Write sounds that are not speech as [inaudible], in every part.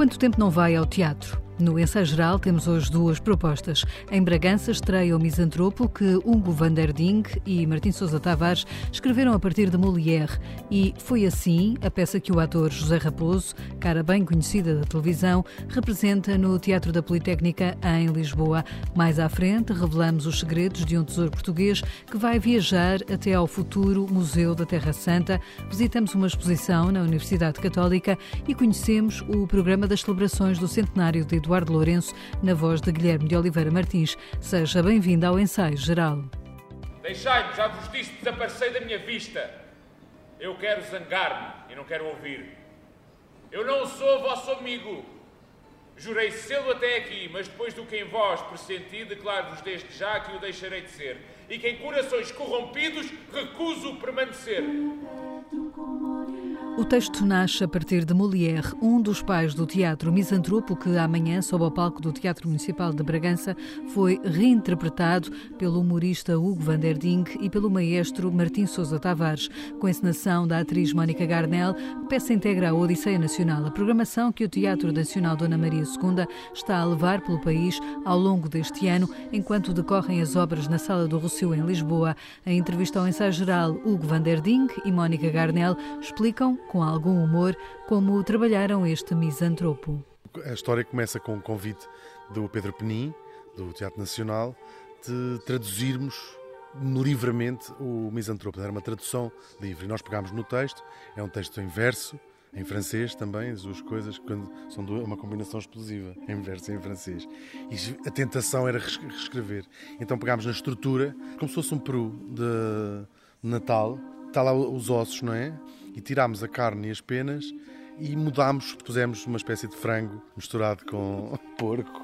quanto tempo não vai ao teatro? No ensaio geral temos hoje duas propostas. Em Bragança estreia o Misantropo que Hugo van der Ding e Martim Sousa Tavares escreveram a partir de Molière e foi assim a peça que o ator José Raposo, cara bem conhecida da televisão, representa no Teatro da Politécnica em Lisboa. Mais à frente revelamos os segredos de um tesouro português que vai viajar até ao futuro Museu da Terra Santa. Visitamos uma exposição na Universidade Católica e conhecemos o programa das celebrações do centenário de Eduardo Eduardo Lourenço, na voz de Guilherme de Oliveira Martins. Seja bem-vindo ao ensaio geral. Deixai-me, já vos disse, desapareci da minha vista. Eu quero zangar-me e não quero ouvir. Eu não sou vosso amigo. Jurei sê-lo até aqui, mas depois do que em vós pressenti, declaro-vos desde já que o deixarei de ser. E que em corações corrompidos recuso permanecer. O texto nasce a partir de Molière, um dos pais do teatro misantropo que amanhã, sob o palco do Teatro Municipal de Bragança, foi reinterpretado pelo humorista Hugo van der Ding e pelo maestro Martim Sousa Tavares. Com a encenação da atriz Mónica Garnel, a peça integra a Odisseia Nacional, a programação que o Teatro Nacional Dona Maria II está a levar pelo país ao longo deste ano, enquanto decorrem as obras na Sala do Rossio em Lisboa. Em entrevista ao ensaio geral, Hugo van der Ding e Mónica Garnel explicam com algum humor, como trabalharam este misantropo. A história começa com um convite do Pedro Penin, do Teatro Nacional, de traduzirmos livremente o misantropo. Era uma tradução livre. Nós pegámos no texto, é um texto em verso, em francês também, as duas coisas, quando são uma combinação explosiva, em verso e em francês. E a tentação era reescrever. Então pegámos na estrutura, como se fosse um peru de Natal, está lá os ossos, não é? E tirámos a carne e as penas e mudámos, pusemos uma espécie de frango misturado com [laughs] porco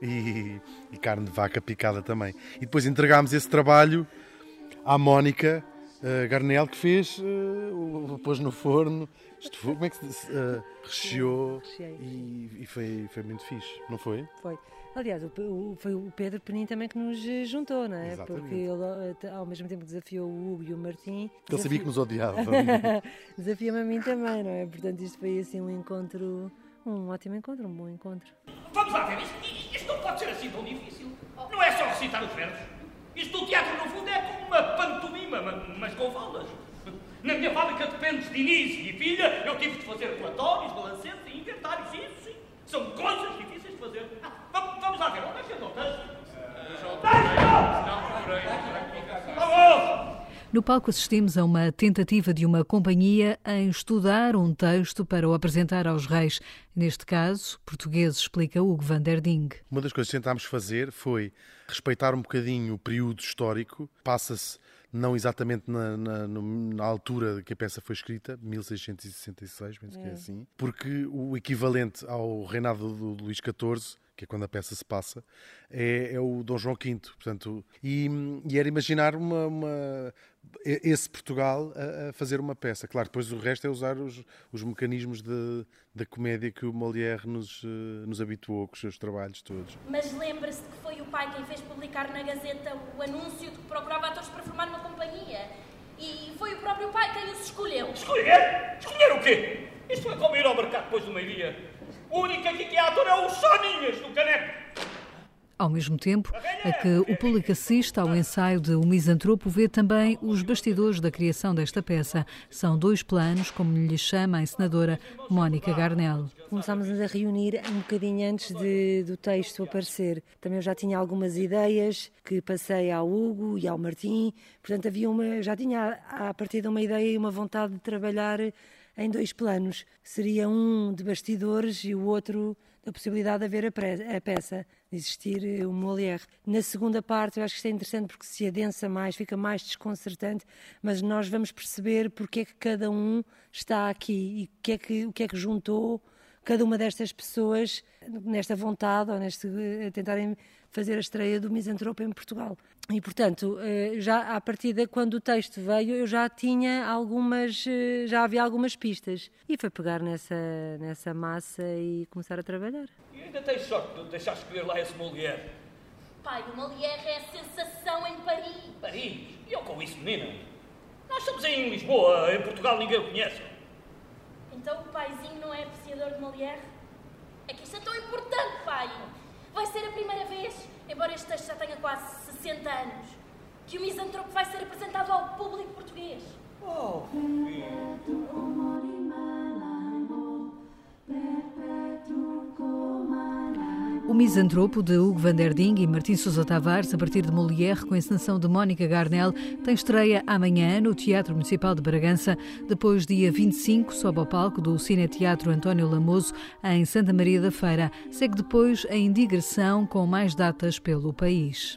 e, e carne de vaca picada também. E depois entregámos esse trabalho à Mónica uh, Garnel, que fez, uh, pôs no forno, isto foi, como é que se uh, recheou e, e, foi, foi muito fixe, não foi? Foi. Aliás, o, o, foi o Pedro Penin também que nos juntou, não é? Exatamente. Porque ele, ao mesmo tempo que desafiou o Hugo e o Martim. Ele sabia que nos odiava. [laughs] Desafia-me a mim também, não é? Portanto, isto foi assim um encontro, um ótimo encontro, um bom encontro. Vamos lá ver, isto, isto não pode ser assim tão difícil. Não é só recitar os verbos. Isto do teatro, no fundo, é como uma pantomima, mas com falas. Na minha fábrica de pentes de início e filha, eu tive de fazer relatórios, balancetes e inventários. Isso, sim. São coisas difíceis de fazer. Ah, vamos, vamos lá ver, onde é que? No palco assistimos a uma tentativa de uma companhia em estudar um texto para o apresentar aos reis. Neste caso, português, explica Hugo van der Ding. Uma das coisas que tentámos fazer foi respeitar um bocadinho o período histórico. Passa-se não exatamente na, na, na, altura que a peça foi escrita, 1666, penso é. que é assim, porque o equivalente ao reinado do Luís XIV que é quando a peça se passa, é, é o Dom João V. Portanto, e, e era imaginar uma, uma, esse Portugal a, a, fazer uma peça. Claro, depois o resto é usar os, os mecanismos da comédia que o Molière nos, eh, nos habituou com os seus trabalhos todos. Mas lembra-se de que o pai quem fez publicar na Gazeta o anúncio de que procurava atores para formar uma companhia. E foi o próprio pai quem os escolheu. Escolher? Escolher o quê? Isto é como ir ao mercado depois do meio-dia. O único aqui que é ator é o Soninhas do Caneco. Ao mesmo tempo a que o público assiste ao ensaio de O Misantropo, vê também os bastidores da criação desta peça. São dois planos, como lhe chama a encenadora Mónica Garnel. Começámos a reunir um bocadinho antes de, do texto aparecer. Também eu já tinha algumas ideias que passei ao Hugo e ao Martim, portanto havia uma, já tinha a partir de uma ideia e uma vontade de trabalhar em dois planos. Seria um de bastidores e o outro da possibilidade de haver a, peça, existir o Molière. Na segunda parte, eu acho que isto é interessante porque se adensa mais, fica mais desconcertante, mas nós vamos perceber porque é que cada um está aqui e o que é que, o que, é que juntou cada uma destas pessoas nesta vontade ou neste a tentarem fazer a estreia do Misantropo em Portugal. E, portanto, eh, já à partida, quando o texto veio, eu já tinha algumas, eh, já havia algumas pistas. E foi pegar nessa, nessa massa e começar a trabalhar. E ainda tens sorte de deixar escolher lá esse Molière. Pai, o Molière é a sensação em Paris. Paris? E eu com isso, menina? Nós estamos aí em Lisboa, em Portugal ninguém o conhece. Então o paizinho não é apreciador de Molière? É que isto é tão importante, pai. Vai ser a primeira vez, embora este texto já tenha quase 60 anos, que o Misantropo vai ser apresentado ao público português. Oh, O Misantropo, de Hugo van der Ding e Martim Sousa Tavares, a partir de Molière, com a encenação de Mónica Garnel, tem estreia amanhã no Teatro Municipal de Bragança. Depois, dia 25, sobe ao palco do Cine Teatro António Lamoso, em Santa Maria da Feira. Segue depois a indigressão com mais datas pelo país.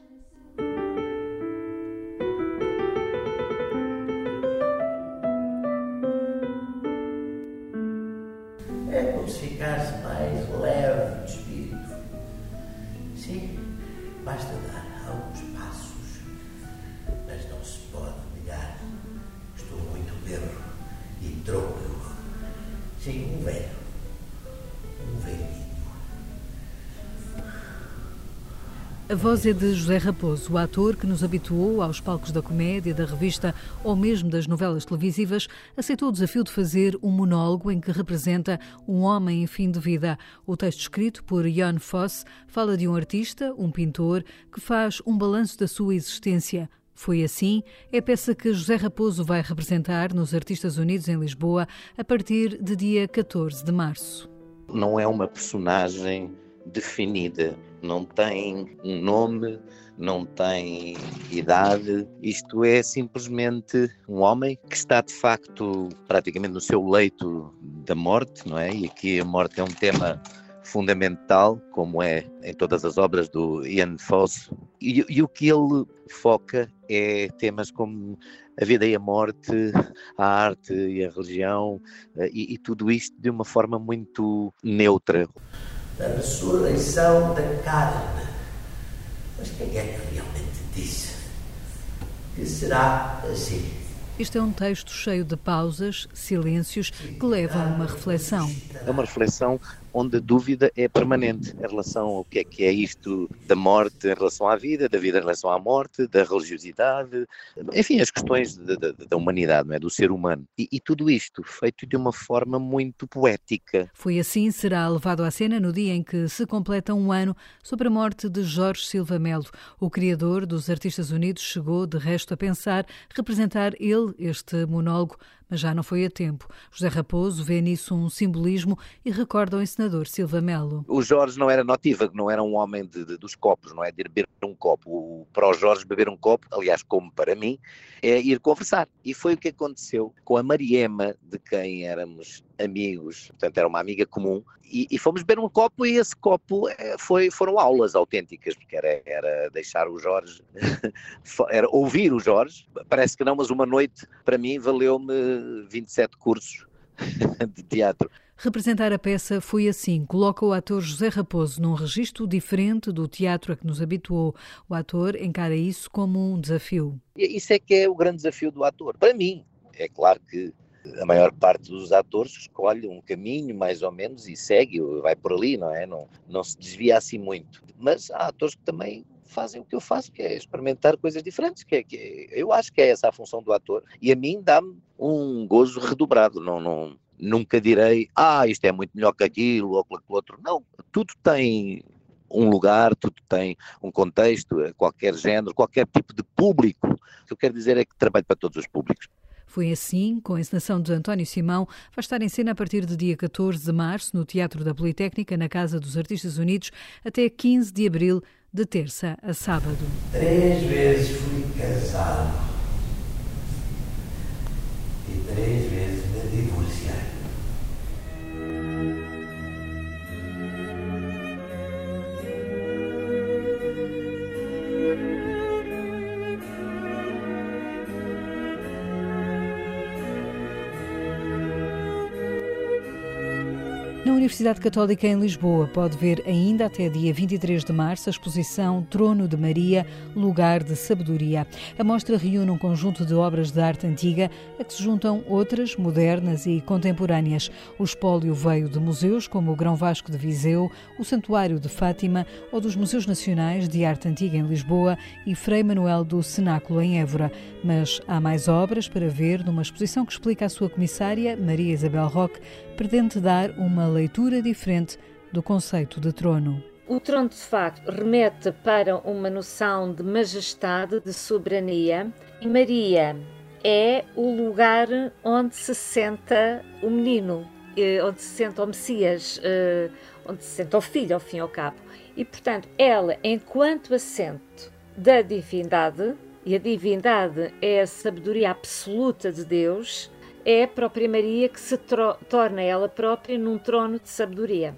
Voz é de José Raposo, o ator que nos habituou aos palcos da comédia, da revista ou mesmo das novelas televisivas, aceitou o desafio de fazer um monólogo em que representa um homem em fim de vida. O texto escrito por Jan Foss fala de um artista, um pintor, que faz um balanço da sua existência. Foi assim, é a peça que José Raposo vai representar nos Artistas Unidos em Lisboa a partir de dia 14 de março. Não é uma personagem definida, não tem um nome, não tem idade. Isto é simplesmente um homem que está de facto praticamente no seu leito da morte, não é? E aqui a morte é um tema fundamental, como é em todas as obras do Ian Fosse. E, e o que ele foca é temas como a vida e a morte, a arte e a religião, e, e tudo isto de uma forma muito neutra da ressurreição da carne. Mas quem é que realmente disse que será assim? Este é um texto cheio de pausas, silêncios, que levam a uma reflexão. É uma reflexão onde a dúvida é permanente em relação ao que é que é isto da morte em relação à vida, da vida em relação à morte, da religiosidade, enfim, as questões da, da, da humanidade, não é? do ser humano. E, e, tudo isto feito de uma forma muito poética. Foi assim, será levado à cena no dia em que se completa um ano sobre a morte de Jorge Silva Melo. O criador dos Artistas Unidos chegou, de resto, a pensar representar ele este monólogo mas já não foi a tempo. José Raposo vê nisso um simbolismo e recorda o encenador Silva Melo. O Jorge não era notívago, não era um homem de, de, dos copos, não é de beber um copo. O, para o Jorge beber um copo, aliás, como para mim, é ir conversar. E foi o que aconteceu com a Mariema, de quem éramos amigos, portanto era uma amiga comum, e, e, fomos beber um copo e esse copo eh, foi, foram aulas autênticas, porque era, era deixar o Jorge, [laughs] era ouvir o Jorge, parece que não, mas uma noite para mim valeu-me 27 cursos [laughs] de teatro. Representar a peça foi assim, coloca o ator José Raposo num registro diferente do teatro a que nos habituou. O ator encara isso como um desafio. Isso é que é o grande desafio do ator. Para mim, é claro que a maior parte dos atores escolhe um caminho mais ou menos e segue, vai por ali, não é? Não, não se desvia assim muito. Mas há atores que também fazem o que eu faço, que é experimentar coisas diferentes, que, é, que é, eu acho que é essa a função do ator. E a mim dá-me um gozo redobrado, não, não, nunca direi, ah, isto é muito melhor que aquilo ou que aquilo outro. Não, tudo tem um lugar, tudo tem um contexto, qualquer género, qualquer tipo de público. O que eu quero dizer é que trabalho para todos os públicos. Foi assim, com a encenação de António Simão, vai estar em cena a partir do dia 14 de março no Teatro da Politécnica, na Casa dos Artistas Unidos, até 15 de abril, de terça a sábado. Três vezes fui casado e três vezes Universidade Católica em Lisboa pode ver ainda até dia 23 de março a exposição Trono de Maria, Lugar de Sabedoria. A mostra reúne um conjunto de obras de arte antiga a que se juntam outras modernas e contemporâneas. O espólio veio de museus como o Grão Vasco de Viseu, o Santuário de Fátima ou dos Museus Nacionais de Arte Antiga em Lisboa e Frei Manuel do Cenáculo em Évora. Mas há mais obras para ver numa exposição que explica a sua comissária, Maria Isabel Roque, pretende dar uma leitura diferente do conceito de trono. O trono, de facto, remete para uma noção de majestade, de soberania, e Maria é o lugar onde se senta o menino, eh, onde se senta o Messias, eh, onde se senta o filho, ao fim e ao cabo. E, portanto, ela, enquanto assento da divindade, e a divindade é a sabedoria absoluta de Deus, é a própria Maria que se torna ela própria num trono de sabedoria.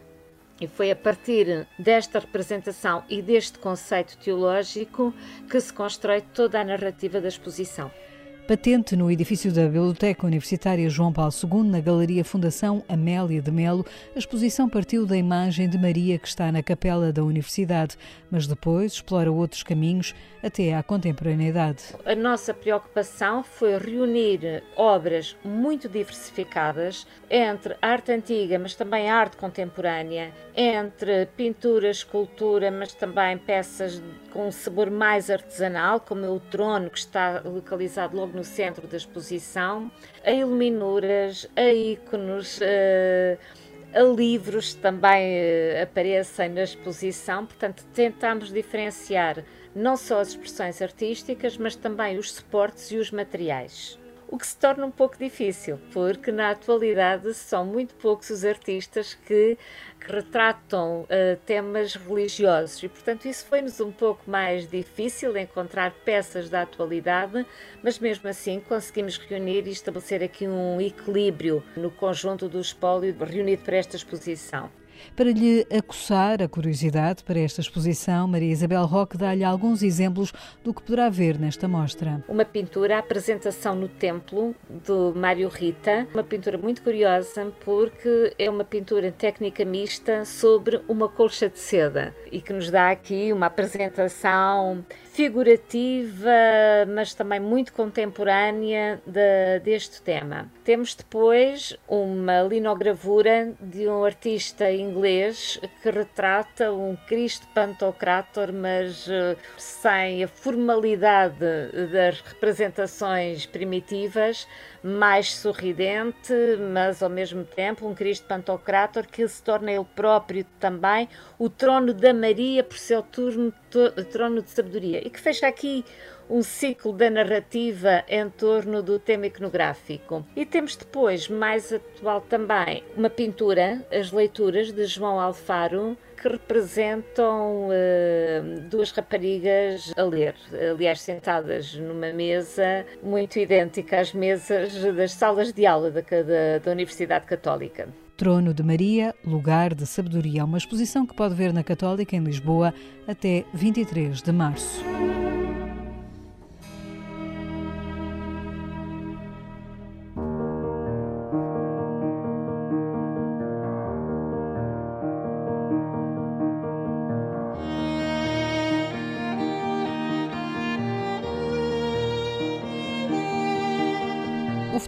E foi a partir desta representação e deste conceito teológico que se constrói toda a narrativa da exposição. Patente no edifício da Biblioteca Universitária João Paulo II, na Galeria Fundação Amélia de Melo, a exposição partiu da imagem de Maria que está na capela da Universidade, mas depois explora outros caminhos até à contemporaneidade. A nossa preocupação foi reunir obras muito diversificadas entre arte antiga, mas também arte contemporânea, entre pintura, escultura, mas também peças com um sabor mais artesanal, como o trono que está localizado logo no centro da exposição, a iluminuras, a íconos, eh, a livros também eh, aparecem na exposição, portanto tentamos diferenciar não só as expressões artísticas, mas também os suportes e os materiais o que se torna um pouco difícil, porque na atualidade são muito poucos os artistas que, que retratam uh, temas religiosos e, portanto, isso foi-nos um pouco mais difícil encontrar peças da atualidade, mas mesmo assim conseguimos reunir e estabelecer aqui um equilíbrio no conjunto do espólio reunido para esta exposição. Para lhe aguçar a curiosidade para esta exposição, Maria Isabel Roque dá-lhe alguns exemplos do que poderá ver nesta mostra. Uma pintura, a apresentação no templo, do Mário Rita, uma pintura muito curiosa porque é uma pintura técnica mista sobre uma colcha de seda e que nos dá aqui uma apresentação figurativa, mas também muito contemporânea de, deste tema. Temos depois uma linogravura de um artista inglês que retrata um Cristo Pantocrator, mas uh, sem a formalidade das representações primitivas, mais sorridente, mas ao mesmo tempo um Cristo Pantocrator que se torna ele próprio também o trono da Maria por seu turno trono de sabedoria. E que fecha aqui um ciclo da narrativa em torno do tema iconográfico. E temos depois, mais atual também, uma pintura, as leituras de João Alfaro, que representam uh, duas raparigas a ler, aliás, sentadas numa mesa muito idêntica às mesas das salas de aula da, da, da Universidade Católica. Trono de Maria, Lugar de Sabedoria, uma exposição que pode ver na Católica em Lisboa até 23 de março.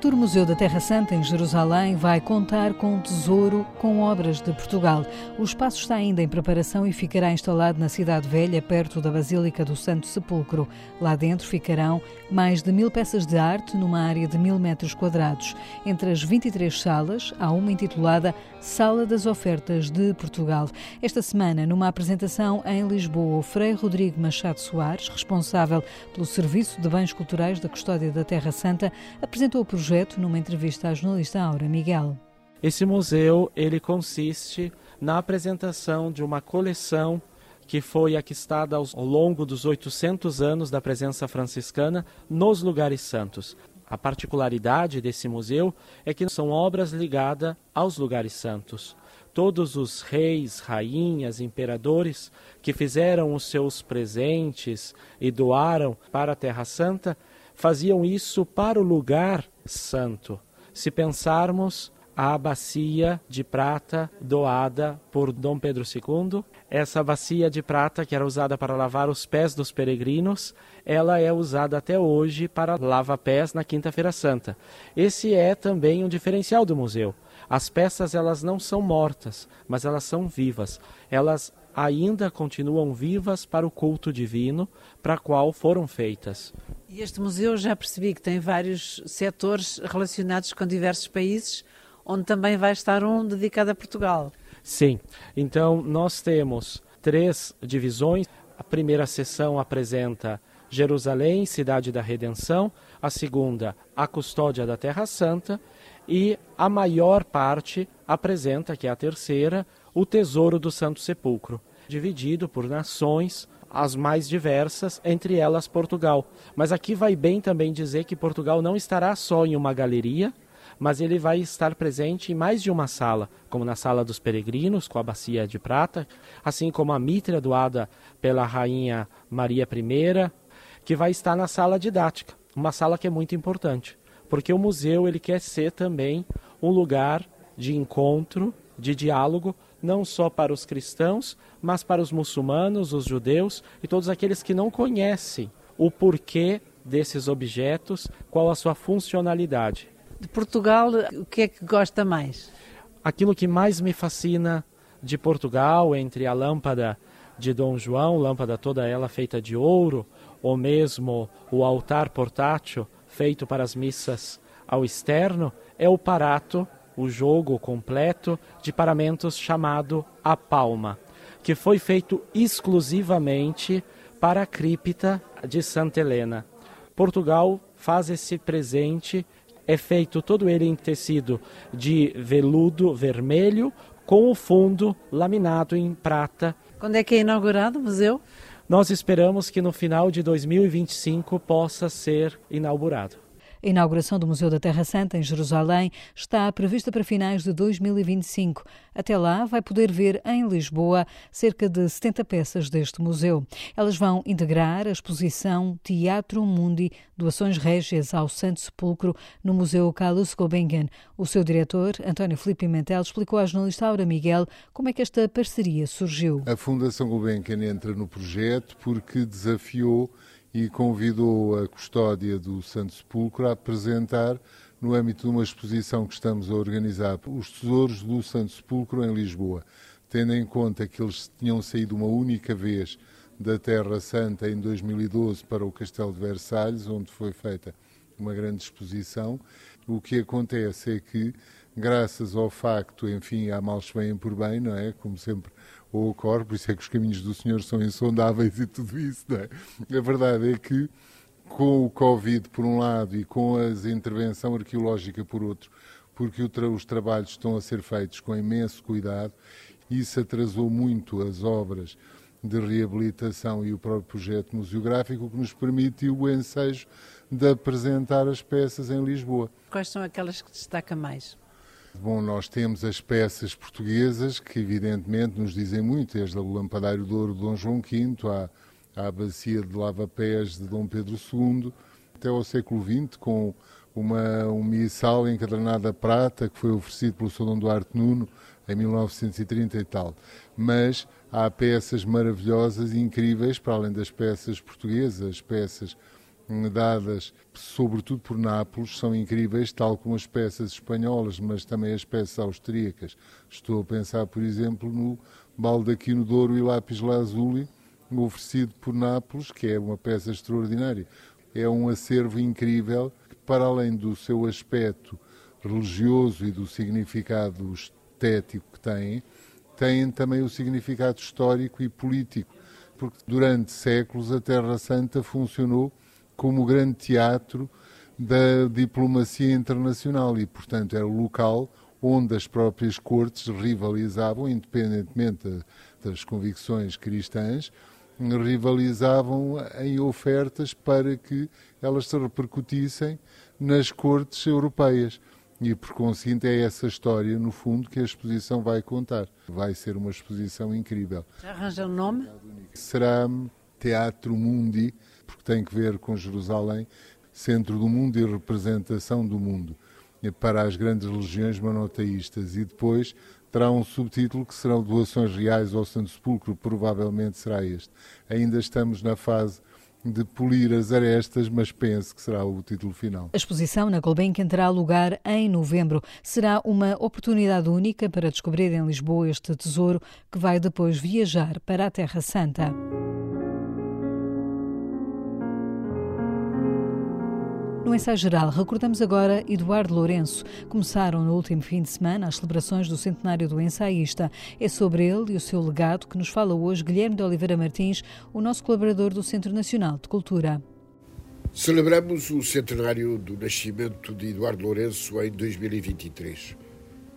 Futuro Museu da Terra Santa em Jerusalém vai contar com um tesouro com obras de Portugal. O espaço está ainda em preparação e ficará instalado na Cidade Velha, perto da Basílica do Santo Sepulcro. Lá dentro ficarão mais de mil peças de arte numa área de mil metros quadrados. Entre as 23 salas, há uma intitulada Sala das Ofertas de Portugal. Esta semana, numa apresentação em Lisboa, o Frei Rodrigo Machado Soares, responsável pelo Serviço de Bens Culturais da Custódia da Terra Santa, apresentou o projeto projeto numa entrevista à jornalista Aura Miguel. Esse museu ele consiste na apresentação de uma coleção que foi aquistada ao longo dos 800 anos da presença franciscana nos lugares santos. A particularidade desse museu é que são obras ligadas aos lugares santos. Todos os reis, rainhas, imperadores que fizeram os seus presentes e doaram para a Terra Santa faziam isso para o lugar santo. Se pensarmos a bacia de prata doada por Dom Pedro II, essa bacia de prata que era usada para lavar os pés dos peregrinos, ela é usada até hoje para lava-pés na Quinta-feira Santa. Esse é também um diferencial do museu. As peças elas não são mortas, mas elas são vivas. Elas ainda continuam vivas para o culto divino para qual foram feitas. E este museu já percebi que tem vários setores relacionados com diversos países, onde também vai estar um dedicado a Portugal. Sim. Então, nós temos três divisões. A primeira sessão apresenta Jerusalém, cidade da redenção. A segunda, a custódia da Terra Santa. E a maior parte apresenta, que é a terceira, o tesouro do Santo Sepulcro, dividido por nações, as mais diversas, entre elas Portugal. Mas aqui vai bem também dizer que Portugal não estará só em uma galeria, mas ele vai estar presente em mais de uma sala, como na Sala dos Peregrinos, com a Bacia de Prata, assim como a mitra doada pela Rainha Maria I, que vai estar na Sala Didática, uma sala que é muito importante, porque o museu ele quer ser também um lugar de encontro, de diálogo, não só para os cristãos, mas para os muçulmanos, os judeus e todos aqueles que não conhecem o porquê desses objetos, qual a sua funcionalidade. De Portugal, o que é que gosta mais? Aquilo que mais me fascina de Portugal, entre a lâmpada de Dom João, lâmpada toda ela feita de ouro, ou mesmo o altar portátil feito para as missas ao externo, é o parato o jogo completo de paramentos chamado A Palma, que foi feito exclusivamente para a cripta de Santa Helena. Portugal faz esse presente, é feito todo ele em tecido de veludo vermelho, com o fundo laminado em prata. Quando é que é inaugurado o museu? Nós esperamos que no final de 2025 possa ser inaugurado. A inauguração do Museu da Terra Santa em Jerusalém está prevista para finais de 2025. Até lá, vai poder ver em Lisboa cerca de 70 peças deste museu. Elas vão integrar a exposição Teatro Mundi Doações Régias ao Santo Sepulcro no Museu Carlos Gulbenkian. O seu diretor, António Filipe Pimentel, explicou à jornalista Aura Miguel como é que esta parceria surgiu. A Fundação Gulbenkian entra no projeto porque desafiou e convidou a custódia do Santo Sepulcro a apresentar, no âmbito de uma exposição que estamos a organizar, os tesouros do Santo Sepulcro em Lisboa, tendo em conta que eles tinham saído uma única vez da Terra Santa em 2012 para o Castelo de Versalhes, onde foi feita uma grande exposição. O que acontece é que, graças ao facto, enfim, há males que vêm por bem, não é? Como sempre ou ocorre, por isso é que os caminhos do Senhor são insondáveis e tudo isso, não é? A verdade é que com o Covid por um lado e com a intervenção arqueológica por outro, porque os trabalhos estão a ser feitos com imenso cuidado, isso atrasou muito as obras de reabilitação e o próprio projeto museográfico, que nos permitiu o ensejo de apresentar as peças em Lisboa. Quais são aquelas que destaca mais? Bom, nós temos as peças portuguesas que, evidentemente, nos dizem muito, desde o Lampadário de Ouro de Dom João V à, à Bacia de Lava-Pés de Dom Pedro II, até ao século XX, com uma, um missal encadernado a prata que foi oferecido pelo Sr. Dom Duarte Nuno em 1930 e tal. Mas há peças maravilhosas e incríveis, para além das peças portuguesas, peças dadas sobretudo por Nápoles, são incríveis, tal como as peças espanholas, mas também as peças austríacas. Estou a pensar, por exemplo, no baldaquino de ouro e lápis lazuli, oferecido por Nápoles, que é uma peça extraordinária. É um acervo incrível que, para além do seu aspecto religioso e do significado estético que tem, tem também o significado histórico e político, porque durante séculos a Terra Santa funcionou como grande teatro da diplomacia internacional e, portanto, era o local onde as próprias cortes rivalizavam, independentemente das convicções cristãs, rivalizavam em ofertas para que elas se repercutissem nas cortes europeias. E, por conseguinte, é essa história, no fundo, que a exposição vai contar. Vai ser uma exposição incrível. Já arranja o um nome? Será Teatro Mundi, porque tem que ver com Jerusalém, centro do mundo e representação do mundo, para as grandes religiões monoteístas. E depois terá um subtítulo que serão doações reais ao Santo Sepulcro, provavelmente será este. Ainda estamos na fase de polir as arestas, mas penso que será o título final. A exposição na Gulbenkian terá lugar em novembro. Será uma oportunidade única para descobrir em Lisboa este tesouro que vai depois viajar para a Terra Santa. No ensaio geral, recordamos agora Eduardo Lourenço. Começaram no último fim de semana as celebrações do centenário do ensaísta. É sobre ele e o seu legado que nos fala hoje Guilherme de Oliveira Martins, o nosso colaborador do Centro Nacional de Cultura. Celebramos o centenário do nascimento de Eduardo Lourenço em 2023.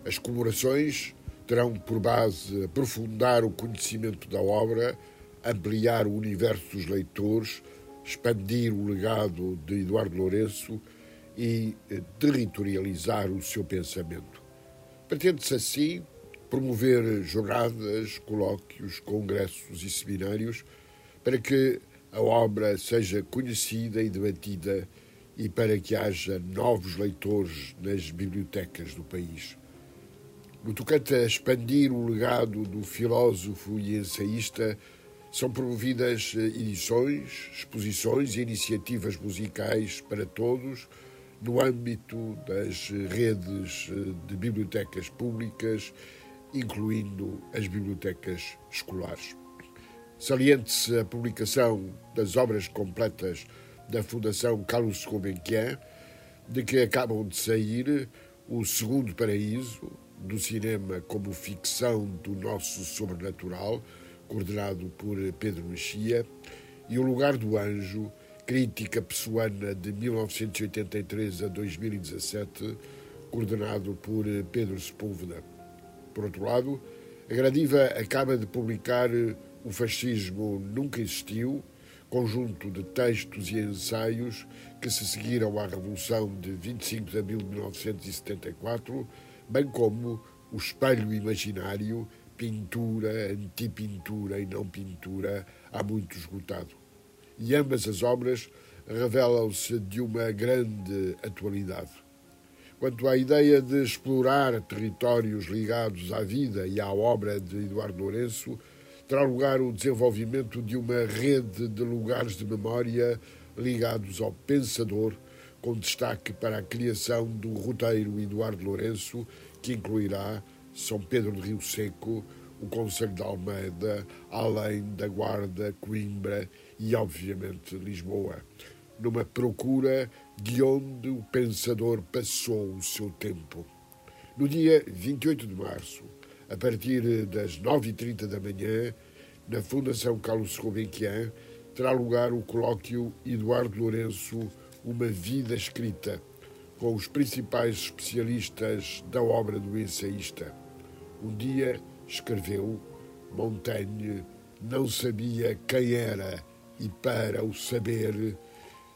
As comemorações terão por base aprofundar o conhecimento da obra, ampliar o universo dos leitores, expandir o legado de Eduardo Lourenço e eh, territorializar o seu pensamento. Pretende-se assim promover jornadas, colóquios, congressos e seminários para que a obra seja conhecida e debatida e para que haja novos leitores nas bibliotecas do país. No tocante a expandir o legado do filósofo e ensaísta, são promovidas eh, edições, exposições e iniciativas musicais para todos no âmbito das redes eh, de bibliotecas públicas, incluindo as bibliotecas escolares. Saliente-se a publicação das obras completas da Fundação Carlos Gulbenkian, de que acabam de sair O Segundo Paraíso, do cinema como ficção do nosso sobrenatural, coordenado por Pedro Mexia, e O Lugar do Anjo, crítica pessoana de 1983 a 2017, coordenado por Pedro Sepúlveda. Por outro lado, a Gradiva acaba de publicar O Fascismo Nunca Existiu, conjunto de textos e ensaios que se seguiram à Revolução de 25 de abril de 1974, bem como O Espelho Imaginário, pintura, antipintura e não pintura, há muito esgotado. E ambas as obras revelam-se de uma grande atualidade. Quanto à ideia de explorar territórios ligados à vida e à obra de Eduardo Lourenço, terá lugar o desenvolvimento de uma rede de lugares de memória ligados ao pensador, com destaque para a criação do roteiro Eduardo Lourenço, que incluirá são Pedro de Rio Seco, o Conselho de Almeida, além da Guarda, Coimbra e, obviamente, Lisboa, numa procura de onde o pensador passou o seu tempo. No dia 28 de março, a partir das 9h30 da manhã, na Fundação Carlos Gulbenkian, terá lugar o colóquio Eduardo Lourenço, Uma Vida Escrita, com os principais especialistas da obra do ensaísta. Um dia escreveu, Montaigne não sabia quem era e, para o saber,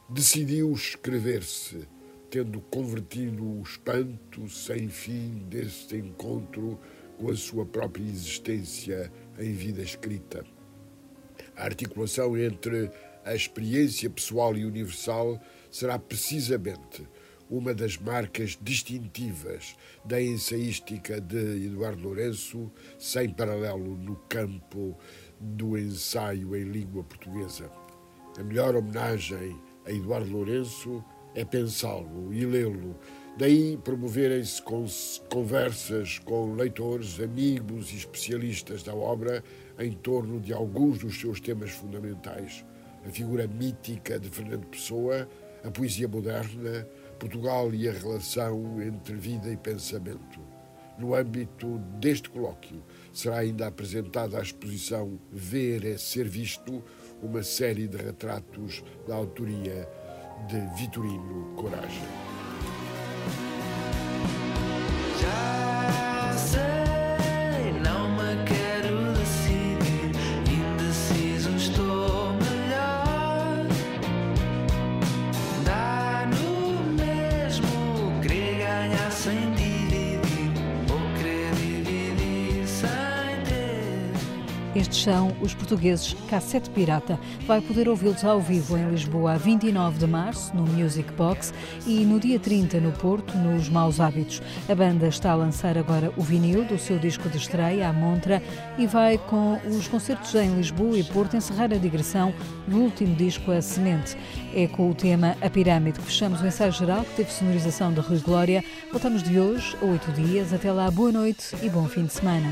decidiu escrever-se, tendo convertido o espanto sem fim desse encontro com a sua própria existência em vida escrita. A articulação entre a experiência pessoal e universal será precisamente uma das marcas distintivas da ensaística de Eduardo Lourenço, sem paralelo no campo do ensaio em língua portuguesa. A melhor homenagem a Eduardo Lourenço é pensá-lo e lê-lo. Daí promoverem-se conversas com leitores, amigos e especialistas da obra em torno de alguns dos seus temas fundamentais. A figura mítica de Fernando Pessoa, a poesia moderna, Portugal e a relação entre vida e pensamento. No âmbito deste colóquio, será ainda apresentada a exposição Ver é Ser Visto, uma série de retratos da autoria de Vitorino Coragem. Estes são os portugueses Cassete Pirata. Vai poder ouvi-los ao vivo em Lisboa a 29 de março, no Music Box, e no dia 30 no Porto, nos Maus Hábitos. A banda está a lançar agora o vinil do seu disco de estreia, a Montra, e vai com os concertos em Lisboa e Porto encerrar a digressão do último disco, A Semente. É com o tema A Pirâmide que fechamos o ensaio geral, que teve sonorização de Rui Glória. Voltamos de hoje a oito dias. Até lá, boa noite e bom fim de semana.